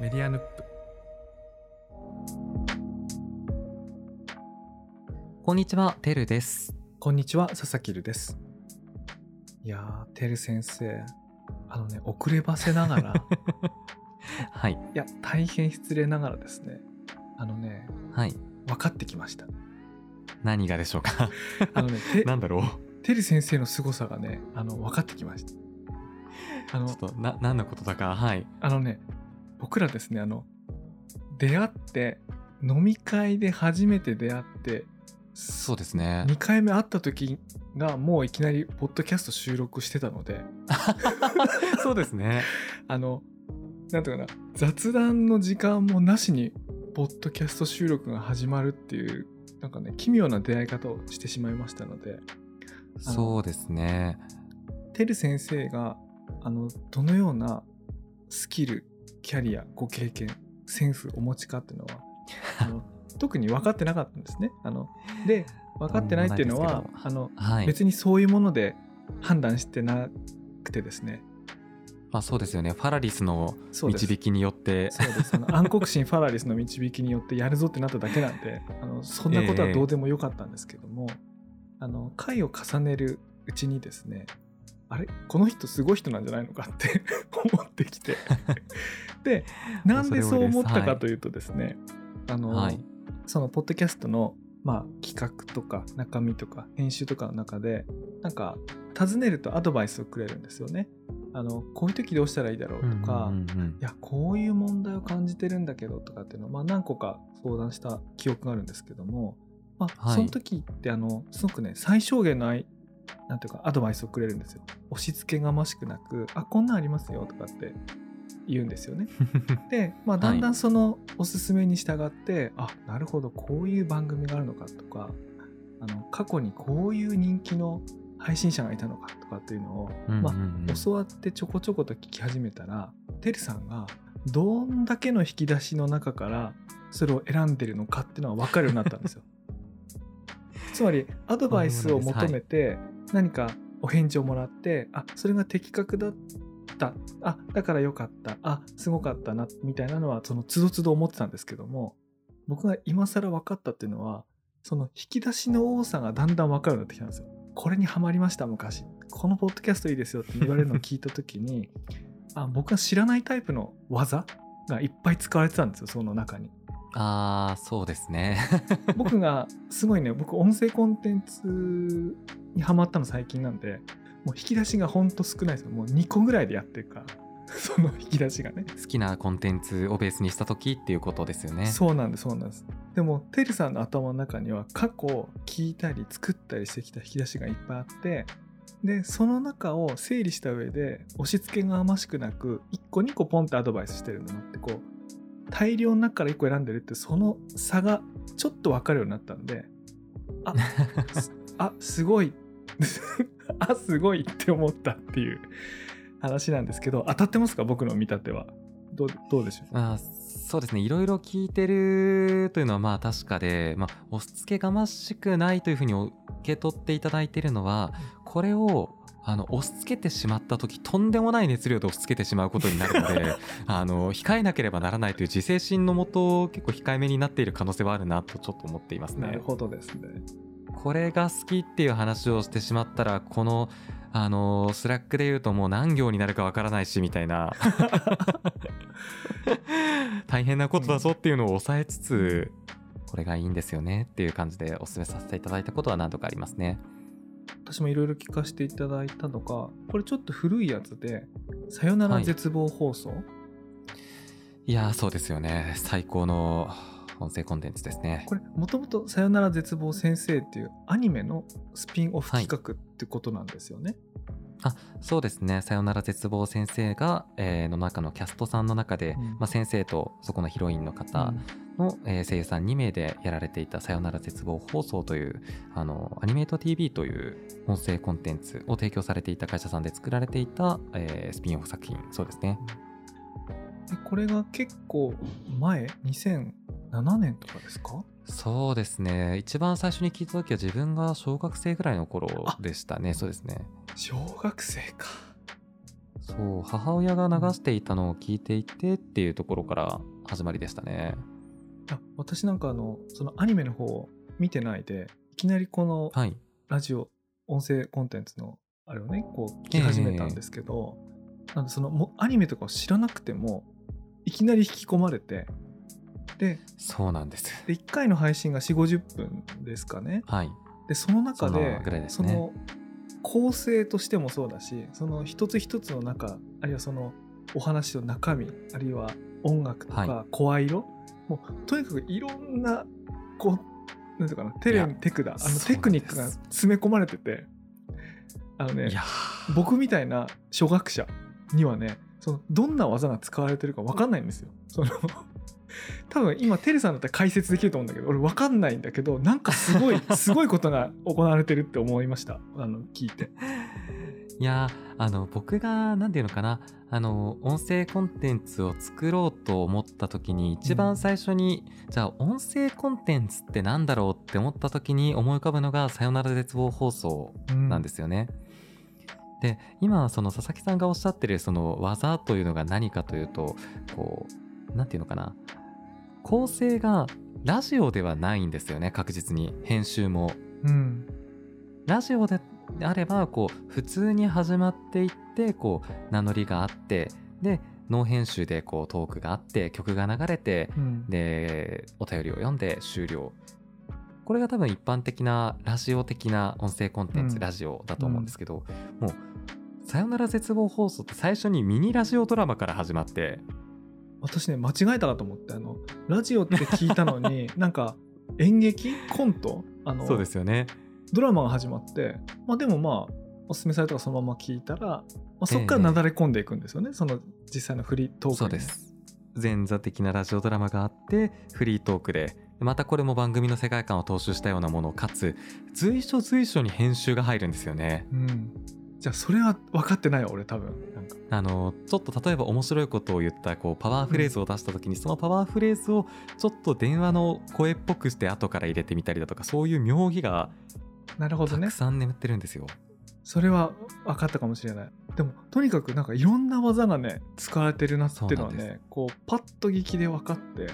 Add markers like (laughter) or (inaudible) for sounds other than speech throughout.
メディアヌップ。こんにちは、てるです。こんにちは佐々木るです。いやーてる先生。あのね遅ればせながら。い (laughs) はい。や大変失礼ながらですね。あのねはい。分かってきました。何がでしょうか？あのね (laughs) てなんだろう？てる先生の凄さがねあの分かってきました。あのちょっと、な、何のことだか、はい。あのね僕らですねあの出会って飲み会で初めて出会ってそうですね。2回目会った時がもういきなりポッドキャスト収録してたので (laughs) そうですね。(laughs) あのなんていうかな雑談の時間もなしにポッドキャスト収録が始まるっていうなんかね奇妙な出会い方をしてしまいましたのでそうですね。てる先生があのどのようなスキルキャリアご経験センスお持ちかっていうのは (laughs) あの特に分かってなかったんですね。あので分かってないっていうのはあのはい。別にそういうもので判断してなくてですねまあそうですよね。ファラリスの導きによって、そうですあの暗黒神ファラリスの導きによってやるぞってなっただけなんであのそんなことはどうでもよかったんですけども、あの回を重ねるうちにですねあれ？この人すごい人なんじゃないのかって (laughs) 思ってきて。(laughs) でなんでそう思ったかというとですね、あの、はい。そのポッドキャストの、まあ、企画とか中身とか編集とかの中でなんか尋ねるとアドバイスをくれるんですよね。あのこういう時どうしたらいいだろうとか、いやこういう問題を感じてるんだけどとかっていうのを、まあ、何個か相談した記憶があるんですけども、まあはい。その時ってあのすごくね最小限のなんていうかアドバイスをくれるんですよ。押し付けがましくなく「あこんなんありますよ」とかって言うんですよね。(laughs) で、まあ、だんだんそのおすすめに従って、あなるほどこういう番組があるのかとかあの過去にこういう人気の配信者がいたのかとかっていうのを、まあ、教わってちょこちょこと聞き始めたらてるさんがどんだけの引き出しの中からそれを選んでるのかっていうのが分かるようになったんですよ。(laughs) つまりアドバイスを求めて何かお返事をもらって、あそれが的確だったあだからよかったあすごかったなみたいなのはそのつどつど思ってたんですけども僕が今更分かったっていうのはその引き出しの多さがだんだん分かるようになってきたんですよ。これにはまりました昔このポッドキャストいいですよって言われるのを聞いた時にあ僕が知らないタイプの技がいっぱい使われてたんですよその中に。ああ、そうですね。僕がすごいね僕音声コンテンツにハマったの最近なんでもう引き出しがほんと少ないですよもう2個ぐらいでやってるから (laughs) その引き出しがね好きなコンテンツをベースにした時っていうことですよね。そうなんですそうなんですでもてるさんの頭の中には過去聞いたり作ったりしてきた引き出しがいっぱいあってでその中を整理した上で押し付けがましくなく1個2個ポンってアドバイスしてるんだなってこう大量の中から1個選んでるってその差がちょっと分かるようになったんであす (laughs) あすごい。(laughs) あすごいって思ったっていう話なんですけど当たってますか？僕の見立ては。どうどうでしょう？あーそうですね。いろいろ聞いてるというのはまあ確かで、まあ、押し付けがましくないというふうに受け取っていただいているのはこれをあの押し付けてしまった時とんでもない熱量で押し付けてしまうことになるので (laughs) あの控えなければならないという自制心のもと結構控えめになっている可能性はあるなとちょっと思っていますね。なるほどですね。これが好きっていう話をしてしまったらこのあのスラックで言うともう何行になるかわからないしみたいな (laughs) 大変なことだぞっていうのを抑えつつこれがいいんですよねっていう感じでお勧めさせていただいたことは何度かありますね。私もいろいろ聞かせていただいたのが、これちょっと古いやつで、さよなら絶望放送、いやーそうですよね最高の音声コンテンツですね。これ、もともとさよなら絶望先生っていうアニメのスピンオフ企画ってことなんですよね。そうですね「さよなら絶望先生が」えーの中のキャストさんの中で、うん。まあ、先生とそこのヒロインの方の、えー声優さん2名でやられていた「さよなら絶望放送」というあのアニメート TV という音声コンテンツを提供されていた会社さんで作られていた、えースピンオフ作品。そうですね。でこれが結構前、2007年とかですか？そうですね。一番最初に聞いた時は自分が小学生ぐらいの頃でしたね。そうですね。小学生か。そう。母親が流していたのを聞いていてっていうところから始まりでしたね。あ私なんかあのそのアニメの方を見てないでいきなりこのはい。ラジオ音声コンテンツのあれをねこう聞き始めたんですけど、なんでそのもアニメとかを知らなくてもいきなり引き込まれてでそうなんです。で1回の配信が4 5 0分ですかね。はい。でその中そでのぐらいですね。その構成としてもそうだしその一つ一つの中あるいはそのお話の中身あるいは音楽とはか声色、もうとにかくいろんなこうなんていうかなテレいやテクだあのテクニックが詰め込まれててあのね僕みたいな初学者にはねそのどんな技が使われてるか分かんないんですよ。その多分今テレさんだったら解説できると思うんだけど俺分かんないんだけどなんかすごいすごいことが行われてるって思いました (laughs) あの聞いて。いやあの僕が何て言うのかなあの音声コンテンツを作ろうと思った時に一番最初に、じゃあ音声コンテンツってなんだろうって思った時に思い浮かぶのが「さよなら絶望放送」なんですよね。で今その佐々木さんがおっしゃってるその技というのが何かというとこう何て言うのかな構成がラジオではないんですよね確実に。編集も。うん。ラジオであればこう普通に始まっていってこう名乗りがあってでノー編集でこうトークがあって曲が流れてうん。でお便りを読んで終了。これが多分一般的なラジオ的な音声コンテンツ、うん。ラジオだと思うんですけど、もう「さよなら絶望放送」って最初にミニラジオドラマから始まって私ね間違えたなと思ってあのラジオって聞いたのに (laughs) なんか演劇？コント？あのそうですよね。ドラマが始まって、まあ、でもまあおすすめされたからそのまま聞いたら、まあ、そこからなだれ込んでいくんですよね、その実際のフリートークに。そうです前座的なラジオドラマがあってフリートークで。またこれも番組の世界観を踏襲したようなものかつ随所随所に編集が入るんですよね。うん、じゃあそれは分かってないわ俺多分。あのちょっと例えば面白いことを言ったこうパワーフレーズを出した時に、そのパワーフレーズをちょっと電話の声っぽくして後から入れてみたりだとかそういう妙義がなるほどね。たくさん眠ってるんですよ、それは分かったかもしれない。でもとにかくなんかいろんな技がね使われてるなっていうのはねこうパッと聞きで分かって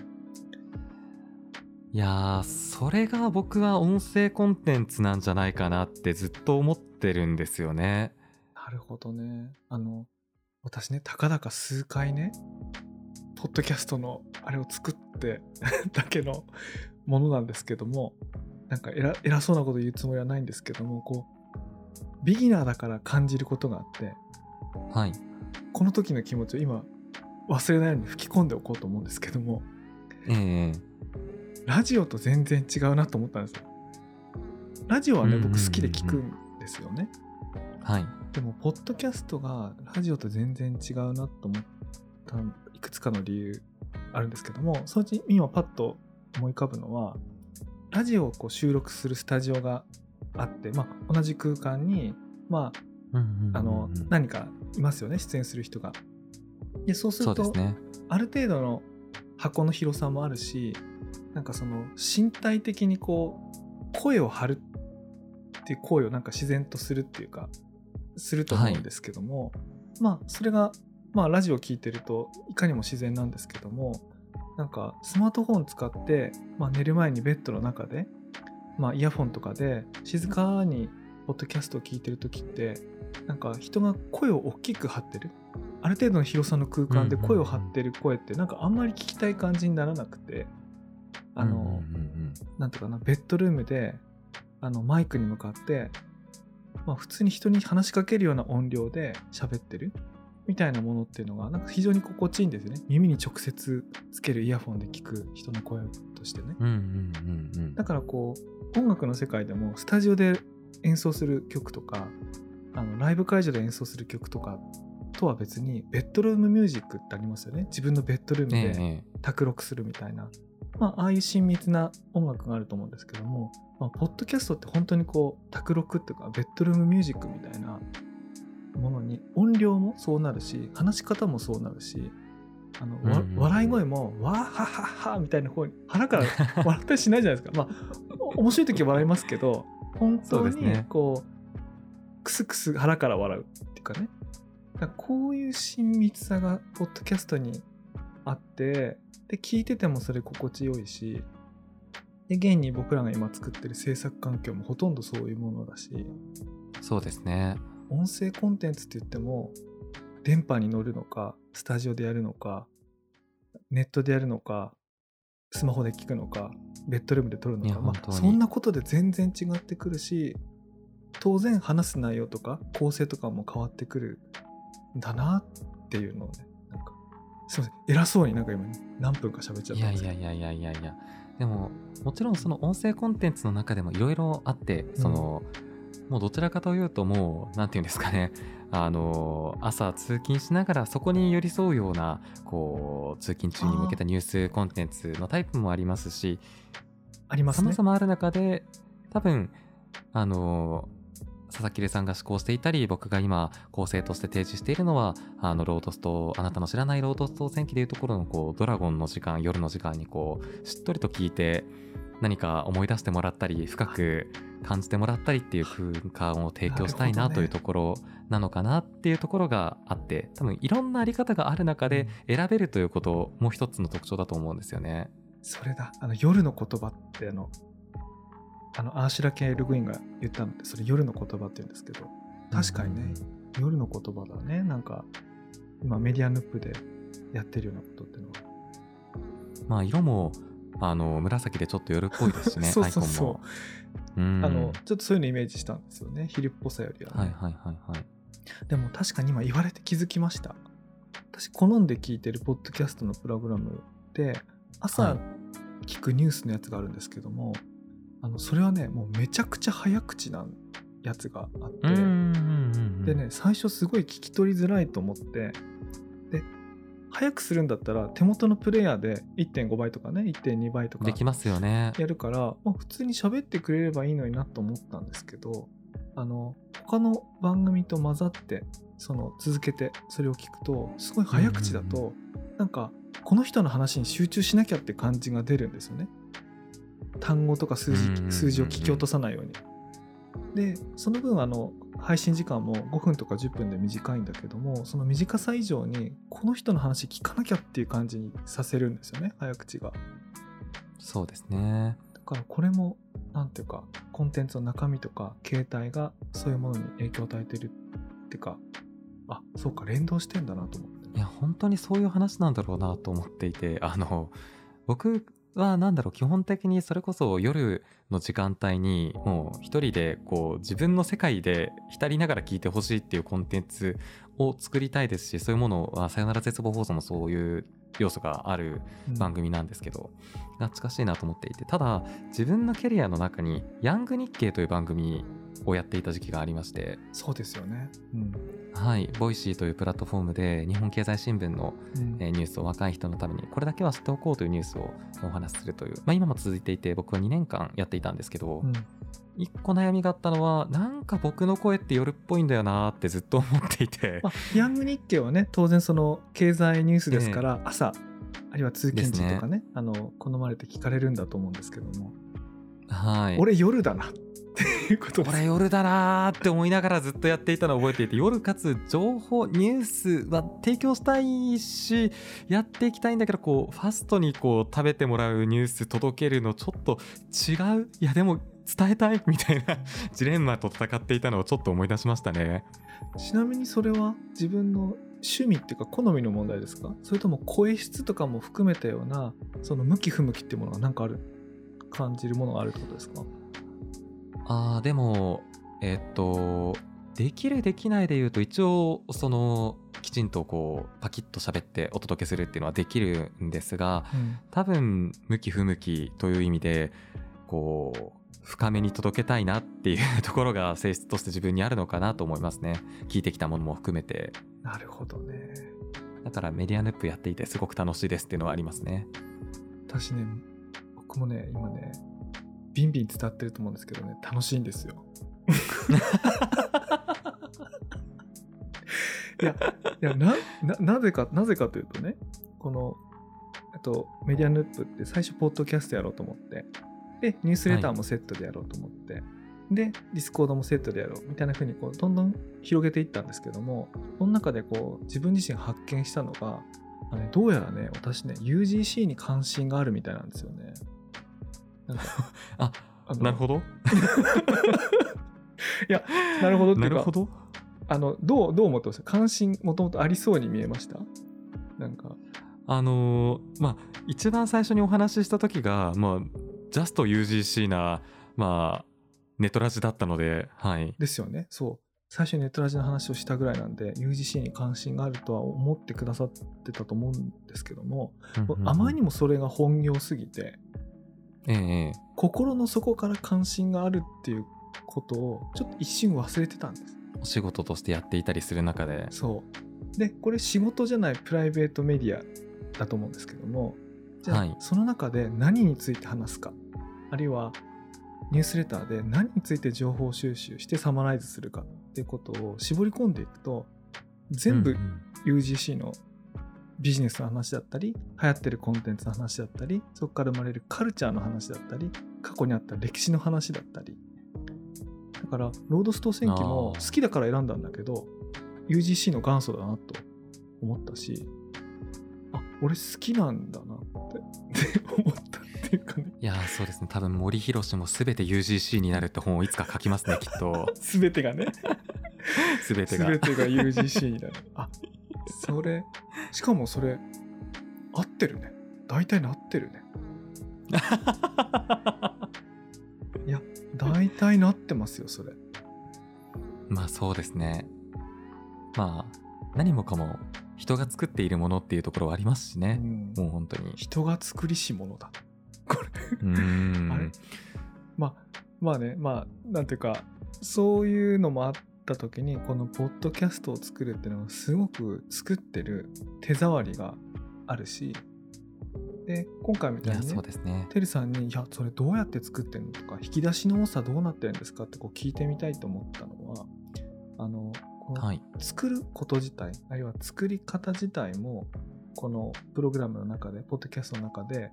いやーそれが僕は音声コンテンツなんじゃないかなってずっと思ってるんですよね。なるほどね。あの私ねたかだか数回ねポッドキャストのあれを作って (laughs) だけのものなんですけどもなんか偉偉そうなこと言うつもりはないんですけどもこうビギナーだから感じることがあってはい。この時の気持ちを今忘れないように吹き込んでおこうと思うんですけどもええラジオと全然違うなと思ったんですよ。ラジオはね僕好きで聞くんですよね。はい。でもポッドキャストがラジオと全然違うなと思ったいくつかの理由あるんですけどもそのうち今パッと思い浮かぶのはラジオをこう収録するスタジオがあって、まあ、同じ空間に、まあ、あの何かいますよね出演する人が。でそうすると、ね。ある程度の箱の広さもあるしなんかその身体的にこう声を張るっていう行為をなんか自然とするっていうかすると思うんですけども、まあそれがまあラジオ聞いてるといかにも自然なんですけどもなんかスマートフォン使って、まあ、寝る前にベッドの中で、まあ、イヤフォンとかで静かにポッドキャストを聞いてる時ってなんか人が声を大きく張ってる。ある程度の広さの空間で声を張ってる声ってなんかあんまり聞きたい感じにならなくてあの、うんうんうんなんていうかなベッドルームであのマイクに向かって、まあ、普通に人に話しかけるような音量で喋ってるみたいなものっていうのがなんか非常に心地いいんですよね。耳に直接つけるイヤフォンで聞く人の声としてね。うんうんうんうん。だからこう音楽の世界でもスタジオで演奏する曲とかあのライブ会場で演奏する曲とかとは別にベッドルームミュージックってありますよね。自分のベッドルームでええええ。卓録するみたいな、まあ、ああいう親密な音楽があると思うんですけども、まあ、ポッドキャストって本当にこう卓録っていうかベッドルームミュージックみたいなものに音量もそうなるし話し方もそうなるしあの、わうんうんうん。笑い声も「わーははは」みたいな方に腹から笑ったりしないじゃないですか。まあお面白い時は笑いますけど本当にこうクスクス腹から笑うっていうかね。こういう親密さがポッドキャストにあってで聞いててもそれ心地よいしで現に僕らが今作ってる制作環境もほとんどそういうものだしそうですね。音声コンテンツって言っても電波に乗るのかスタジオでやるのかネットでやるのかスマホで聞くのかベッドルームで撮るのか、まあ、そんなことで全然違ってくるし当然話す内容とか構成とかも変わってくるんだなっていうのをねすいません。偉そうになんか今何分か喋っちゃっいたんですいやいやいやいやいやでももちろんその音声コンテンツの中でもいろいろあってその、もうどちらかというともうなんていうんですかね。(laughs) あの朝通勤しながらそこに寄り添うようなこう通勤中に向けたニュースコンテンツのタイプもありますしありますね。様々ある中で多分あの佐々木玲さんが施行していたり僕が今構成として提示しているのはあのロードストあなたの知らないロードスト戦記でいうところのこうドラゴンの時間夜の時間にこうしっとりと聞いて何か思い出してもらったり深く感じてもらったりっていう空間を提供したいなというところなのかなっていうところがあって多分いろんなあり方がある中で選べるということも一つの特徴だと思うんですよね。それだあの夜の言葉ってあのあのアーシュラ・ケイ・ルグインが言ったのってそれ夜の言葉って言うんですけど確かにね、夜の言葉だね。なんか今メディアヌップでやってるようなことっていうのは。まあ色もあの紫でちょっと夜っぽいですしね (laughs) そうそうそう。アイコンも。うん。あのちょっとそういうのイメージしたんですよね昼っぽさよりはね、はいはいはいはい。でも確かに今言われて気づきました。私好んで聞いてるポッドキャストのプログラムでは朝い。聞くニュースのやつがあるんですけども、あのそれはねもうめちゃくちゃ早口なやつがあって、でね最初すごい聞き取りづらいと思って。で早くするんだったら手元のプレイヤーで1.5倍とかね1.2倍とかできますよね。やるから、まあ、普通に喋ってくれればいいのになと思ったんですけどあの他の番組と混ざってその続けてそれを聞くとすごい早口だうんと、なんかこの人の話に集中しなきゃって感じが出るんですよね単語とか数字,、数字を聞き落とさないように。でその分あの配信時間も5分とか10分で短いんだけどもその短さ以上にこの人の話聞かなきゃっていう感じにさせるんですよね早口が。そうですね。だからこれもなんていうかコンテンツの中身とか形態がそういうものに影響を与えてるっていうかあそうか連動してんだなと思って。いや本当にそういう話なんだろうなと思っていてあの僕はなんだろう基本的にそれこそ夜の時間帯にもう一人でこう自分の世界で浸りながら聞いてほしいっていうコンテンツを作りたいですしそういうものは「さよなら絶望放送」もそういう要素がある番組なんですけど、が近しいなと思っていてただ自分のキャリアの中に「ヤング日経」という番組をやっていた時期がありましてそうですよね。うん、はい、ボイシーというプラットフォームで日本経済新聞の、うん。えーニュースを若い人のためにこれだけは知っておこうというニュースをお話しするという、まあ、今も続いていて僕は2年間やっていたんですけど、うん一個悩みがあったのはなんか僕の声って夜っぽいんだよなーってずっと思っていて。まあ、ヤング日経はね当然その経済ニュースですから、朝あるいは通勤時とかねあの好まれて聞かれるんだと思うんですけども、はい。俺夜だなっていうこと俺夜だなーって思いながらずっとやっていたのを覚えていて夜かつ情報ニュースは提供したいしやっていきたいんだけどこうファストにこう食べてもらうニュース届けるのちょっと違う？いやでも伝えたい？(laughs) みたいなジレンマと戦っていたのをちょっと思い出しましたね。ちなみにそれは自分の趣味っていうか好みの問題ですか？それとも声質とかも含めたようなその向き不向きっていうものが何かある？感じるものがあるってことですか？あーでもえっとできるできないで言うと一応そのきちんとこうパキッと喋ってお届けするっていうのはできるんですがうん。多分向き不向きという意味でこう深めに届けたいなっていうところが性質として自分にあるのかなと思いますね。聞いてきたものも含めて。なるほどね。だからメディアヌップやっていてすごく楽しいですっていうのはありますね。私ね僕もね今ねビンビン伝わってると思うんですけどね楽しいんですよ。いやいやなななぜかなぜかというとねこのあとメディアヌップって最初ポッドキャストやろうと思ってでニュースレターもセットでやろうと思って、で、ディスコードもセットでやろうみたいな風にこうどんどん広げていったんですけども、その中でこう自分自身が発見したのが、あのねどうやらね、私ね、UGC に関心があるみたいなんですよね。なんか (laughs) ああのなるほど。(laughs) なるほどっていうかなるほ、ど。あのどうどう思ってます関心もともとありそうに見えました？なんか、あのーまあ一番最初にお話しした時がまあジャスト UGC なまあネトラジだったのではいですよね。そう。最初にネットラジの話をしたぐらいなんで、UGC に関心があるとは思ってくださってたと思うんですけども、あまりにももそれが本業すぎて、ええええ心の底から関心があるっていうことをちょっと一瞬忘れてたんです。お仕事としてやっていたりする中でそう。で、これ仕事じゃないプライベートメディアだと思うんですけども、じゃあ、はいその中で何について話すか、あるいはニュースレターで何について情報収集してサマライズするかっていうことを絞り込んでいくと、全部 UGC のビジネスの話だったり流行ってるコンテンツの話だったりそこから生まれるカルチャーの話だったり過去にあった歴史の話だったり。だからロードストー戦記も好きだから選んだんだけど UGC の元祖だなと思ったしあ俺好きなんだな思ったっていうかね。いやーそうですね。多分森博も全て UGC になるって本をいつか書きますねきっと。(laughs) 全てがね。全てが。全てが UGC になる。(laughs) あそれしかもそれ合ってるね。大体なってるね。(laughs) いや大体なってますよそれ。まあそうですね。まあ何もかも人が作っているものっていうところはありますしね、うん。もう本当に。人が作りし者だ。これ。あれ？まあまあねまあなんていうかそういうのもあった時にこのポッドキャストを作るっていうのはすごく作ってる手触りがあるし。で今回みたいにねそうですね。てるさんに「いやそれどうやって作ってんの?」とか「引き出しの多さどうなってるんですか?」ってこう聞いてみたいと思ったのはあのはい。作ること自体あるいは作り方自体もこのプログラムの中でポッドキャストの中で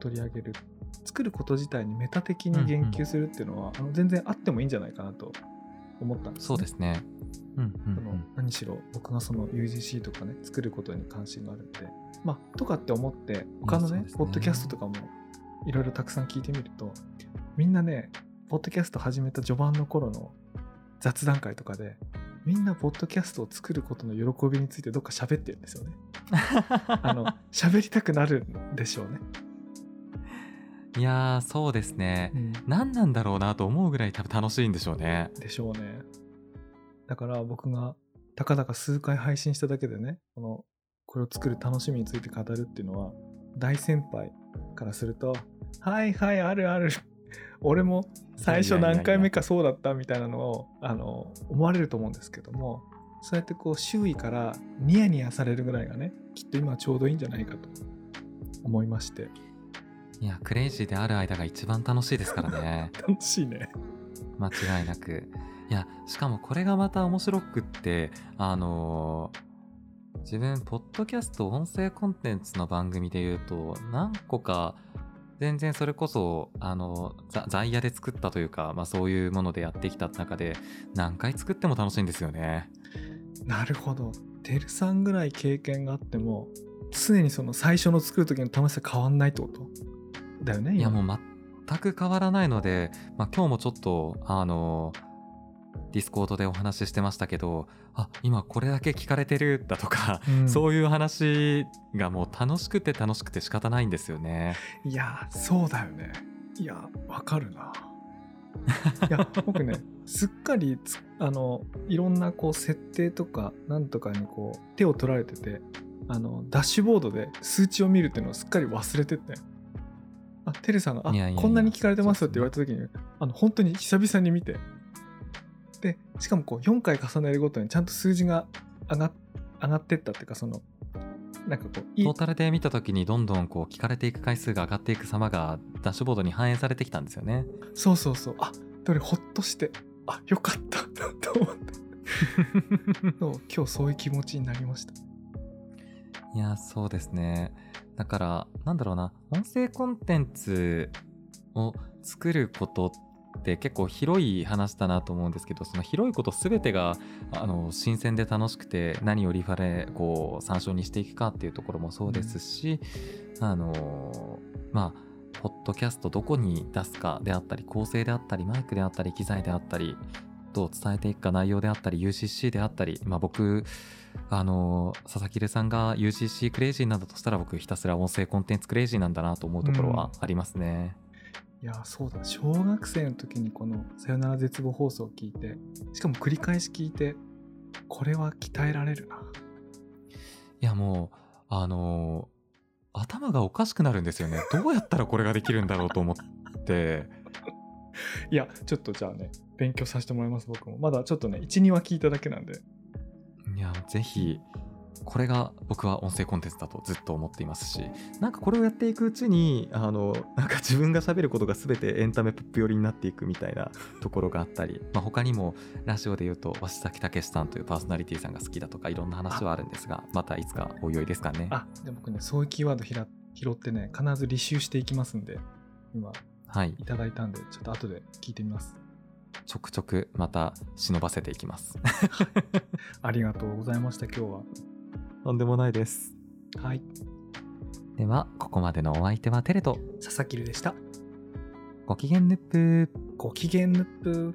取り上げる作ること自体にメタ的に言及するっていうのは、あの全然あってもいいんじゃないかなと思ったんです、そうですね。うんうんその何しろ僕がその UGC とかね作ることに関心があるんでまあとかって思って他のねね。ポッドキャストとかもいろいろたくさん聞いてみるとみんなねポッドキャスト始めた序盤の頃の雑談会とかでみんなポッドキャストを作ることの喜びについてどっか喋ってるんですよね。(laughs) あの喋りたくなるんでしょうね、いやーそうですね。何なんだろうなと思うぐらい多分楽しいんでしょうね。でしょうね。だから僕がたかだか数回配信しただけでねこのこれを作る楽しみについて語るっていうのは大先輩からすると「はいはいあるある俺も最初何回目かそうだった」みたいなのをあの思われると思うんですけどもそうやってこう周囲からニヤニヤされるぐらいがねきっと今ちょうどいいんじゃないかと思いまして。いやクレイジーである間が一番楽しいですからね。(laughs) 楽しいね。間違いなく。いやしかもこれがまた面白くってあのー自分ポッドキャスト音声コンテンツの番組で言うと何個か全然それこそあのざ在野で作ったというか、まあ、そういうものでやってきた中で何回作っても楽しいんですよねなるほど。てるさんぐらい経験があっても、常にその最初の作る時の楽しさ変わんないってこと？だよね。今いやもう全く変わらないので、まあ、今日もちょっとあのディスコードでお話ししてましたけどあ今これだけ聞かれてるだとか、うんそういう話がもう楽しくて楽しくて仕方ないんですよね。いや、そうだよね。いや、わかるな。いや、(laughs) 僕ね、すっかりつあのいろんなこう設定とかなんとかにこう手を取られててあのダッシュボードで数値を見るっていうのをすっかり忘れててあテレさんが「あこんなに聞かれてます」って言われた時にあの本当に久々に見てでしかもこう4回重ねるごとにちゃんと数字が上が上がってったっていうかそのなんかこうトータルで見た時にどんどんこう聞かれていく回数が上がっていく様がダッシュボードに反映されてきたんですよね。そうそうそう。あどれほっとしてあよかったと思って。(laughs) そう今日そういう気持ちになりました。いやそうですね。だからなんだろうな。音声コンテンツを作ることって結構広い話だなと思うんですけどその広いこと全てがあの新鮮で楽しくて何をリファレこう参照にしていくかっていうところもそうですし、あのまあポッドキャストどこに出すかであったり構成であったりマイクであったり機材であったりどう伝えていくか内容であったり UCC であったり、まあ、僕あの佐々木留さんが UCC クレイジーなんだとしたら僕ひたすら音声コンテンツクレイジーなんだなと思うところはありますね。いやそうだ。小学生の時にこの「さよなら絶望放送」を聞いてしかも繰り返し聞いてこれは鍛えられるな。いやもうあの頭がおかしくなるんですよね。どうやったらこれができるんだろうと思って。(laughs) いやちょっとじゃあね勉強させてもらいます僕も。まだちょっとね12話聞いただけなんで。いやぜひこれが僕は音声コンテンツだとずっと思っていますしなんかこれをやっていくうちにあのなんか自分が喋ることが全てエンタメポップ寄りになっていくみたいなところがあったり、まあ、他にもラジオで言うと鷲崎武さんというパーソナリティさんが好きだとかいろんな話はあるんですがまたいつかおいおいですかね。あで僕ねそういうキーワードひら拾ってね必ず履修していきますんで今はい。いただいたんでちょっと後で聞いてみます。ちょくちょくまた忍ばせていきます。ありがとうございました今日はとんでもないです。はい。ではここまでのお相手はテレと。佐々木るでした。ご機嫌ヌップご機嫌ヌップ